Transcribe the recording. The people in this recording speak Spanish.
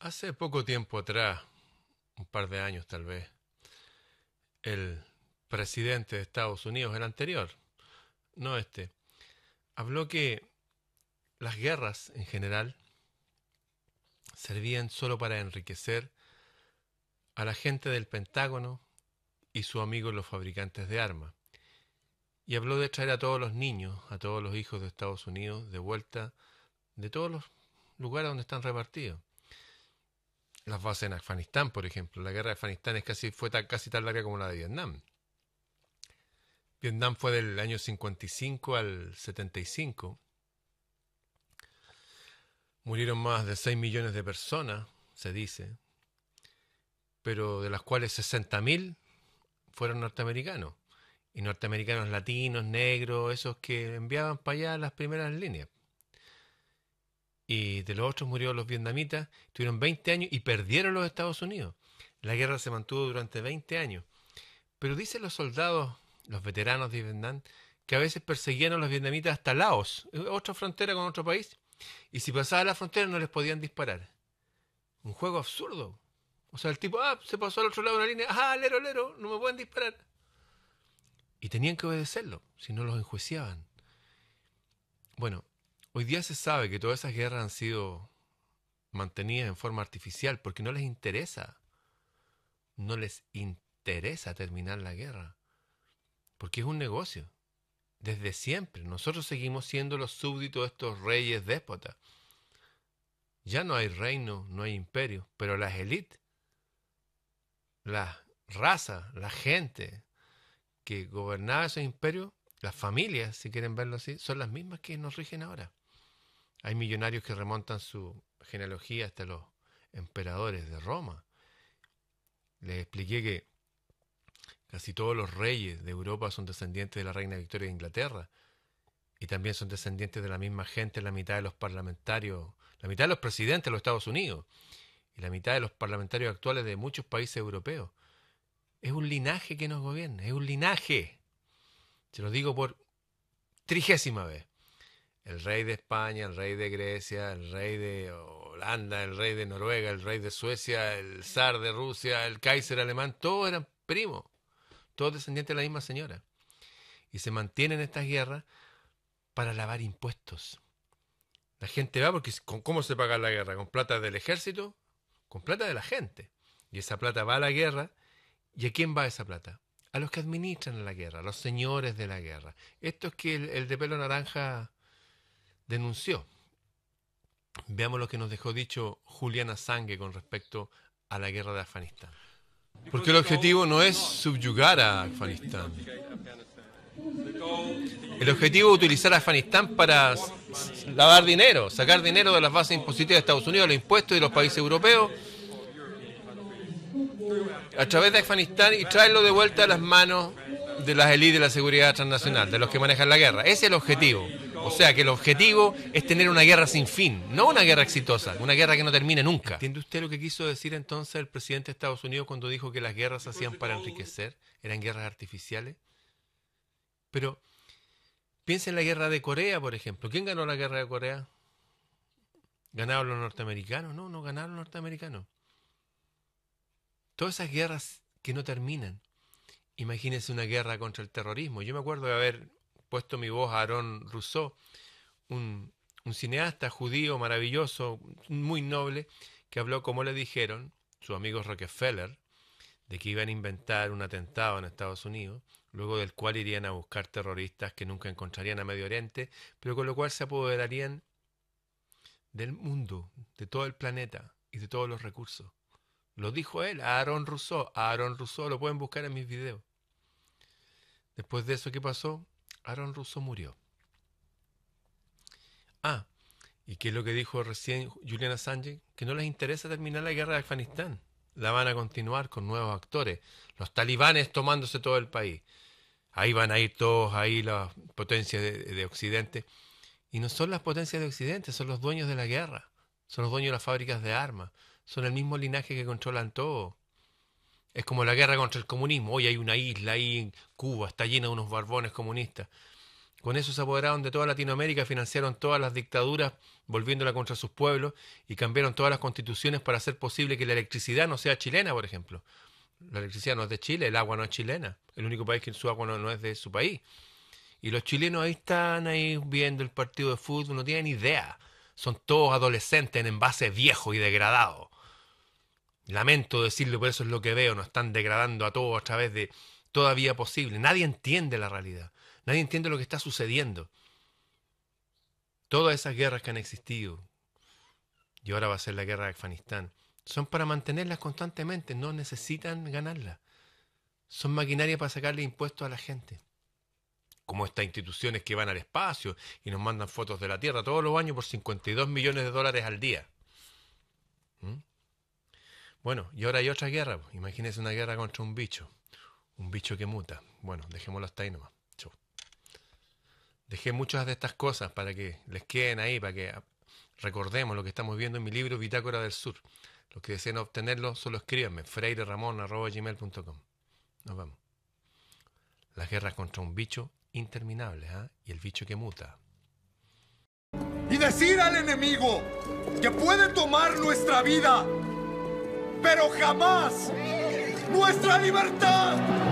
Hace poco tiempo atrás, un par de años tal vez, el presidente de Estados Unidos, el anterior, no este, habló que las guerras en general servían solo para enriquecer a la gente del Pentágono y sus amigos los fabricantes de armas. Y habló de traer a todos los niños, a todos los hijos de Estados Unidos, de vuelta de todos los lugares donde están repartidos. Las bases en Afganistán, por ejemplo. La guerra de Afganistán es casi, fue casi tan larga como la de Vietnam. Vietnam fue del año 55 al 75. Murieron más de 6 millones de personas, se dice, pero de las cuales 60.000 fueron norteamericanos. Y norteamericanos latinos, negros, esos que enviaban para allá las primeras líneas. Y de los otros murieron los vietnamitas, tuvieron 20 años y perdieron los Estados Unidos. La guerra se mantuvo durante 20 años. Pero dicen los soldados los veteranos de Vietnam, que a veces perseguían a los vietnamitas hasta Laos, otra frontera con otro país, y si pasaba la frontera no les podían disparar. Un juego absurdo. O sea, el tipo, ah, se pasó al otro lado de una línea, ah, lero, lero, no me pueden disparar. Y tenían que obedecerlo, si no los enjuiciaban. Bueno, hoy día se sabe que todas esas guerras han sido mantenidas en forma artificial porque no les interesa. No les interesa terminar la guerra porque es un negocio. Desde siempre. Nosotros seguimos siendo los súbditos de estos reyes déspotas. Ya no hay reino, no hay imperio, pero las élites, la raza, la gente que gobernaba esos imperios, las familias, si quieren verlo así, son las mismas que nos rigen ahora. Hay millonarios que remontan su genealogía hasta los emperadores de Roma. Les expliqué que Casi todos los reyes de Europa son descendientes de la reina Victoria de Inglaterra. Y también son descendientes de la misma gente la mitad de los parlamentarios, la mitad de los presidentes de los Estados Unidos y la mitad de los parlamentarios actuales de muchos países europeos. Es un linaje que nos gobierna, es un linaje. Se lo digo por trigésima vez. El rey de España, el rey de Grecia, el rey de Holanda, el rey de Noruega, el rey de Suecia, el zar de Rusia, el Kaiser alemán, todos eran primos todos descendientes de la misma señora. Y se mantienen estas guerras para lavar impuestos. La gente va porque ¿con cómo se paga la guerra? ¿Con plata del ejército? Con plata de la gente. Y esa plata va a la guerra. ¿Y a quién va esa plata? A los que administran la guerra, a los señores de la guerra. Esto es que el, de pelo naranja denunció. Veamos lo que nos dejó dicho Juliana Sangue con respecto a la guerra de Afganistán. Porque el objetivo no es subyugar a Afganistán. El objetivo es utilizar a Afganistán para lavar dinero, sacar dinero de las bases impositivas de Estados Unidos, los impuestos de los países europeos, a través de Afganistán y traerlo de vuelta a las manos de las élites de la seguridad transnacional, de los que manejan la guerra. Ese es el objetivo. O sea que el objetivo es tener una guerra sin fin, no una guerra exitosa, una guerra que no termine nunca. ¿Entiende usted lo que quiso decir entonces el presidente de Estados Unidos cuando dijo que las guerras se hacían para enriquecer, eran guerras artificiales? Pero piensa en la guerra de Corea, por ejemplo. ¿Quién ganó la guerra de Corea? ¿Ganaron los norteamericanos? No, no ganaron los norteamericanos. Todas esas guerras que no terminan. Imagínense una guerra contra el terrorismo. Yo me acuerdo de haber puesto mi voz a Aaron Rousseau, un, cineasta judío maravilloso, muy noble, que habló como le dijeron sus amigos Rockefeller, de que iban a inventar un atentado en Estados Unidos, luego del cual irían a buscar terroristas que nunca encontrarían a Medio Oriente, pero con lo cual se apoderarían del mundo, de todo el planeta y de todos los recursos. Lo dijo él, Aaron Rousseau. Aaron Rousseau lo pueden buscar en mis videos. Después de eso, ¿qué pasó? Aaron Russo murió. Ah, ¿y qué es lo que dijo recién Julian Assange? Que no les interesa terminar la guerra de Afganistán. La van a continuar con nuevos actores. Los talibanes tomándose todo el país. Ahí van a ir todos, ahí las potencias de, de Occidente. Y no son las potencias de Occidente, son los dueños de la guerra. Son los dueños de las fábricas de armas. Son el mismo linaje que controlan todo. Es como la guerra contra el comunismo. Hoy hay una isla ahí en Cuba, está llena de unos barbones comunistas. Con eso se apoderaron de toda Latinoamérica, financiaron todas las dictaduras, volviéndola contra sus pueblos, y cambiaron todas las constituciones para hacer posible que la electricidad no sea chilena, por ejemplo. La electricidad no es de Chile, el agua no es chilena. El único país que su agua no, es de su país. Y los chilenos ahí están ahí viendo el partido de fútbol, no tienen idea. Son todos adolescentes en envases viejos y degradados. Lamento decirlo, pero eso es lo que veo. Nos están degradando a todos a través de toda vía posible. Nadie entiende la realidad. Nadie entiende lo que está sucediendo. Todas esas guerras que han existido, y ahora va a ser la guerra de Afganistán, son para mantenerlas constantemente, no necesitan ganarlas. Son maquinaria para sacarle impuestos a la gente. Como estas instituciones que van al espacio y nos mandan fotos de la Tierra todos los años por 52 millones de dólares al día. ¿Mm? Bueno, y ahora hay otra guerra. Imagínense una guerra contra un bicho. Un bicho que muta. Bueno, dejémoslo hasta ahí nomás. Dejé muchas de estas cosas para que les queden ahí, para que recordemos lo que estamos viendo en mi libro Bitácora del Sur. Los que deseen obtenerlo, solo escríbanme, freireramon.gmail.com. Nos vemos. Las guerras contra un bicho interminable, ¿ah? Y el bicho que muta. Y decir al enemigo que puede tomar nuestra vida, pero jamás nuestra libertad.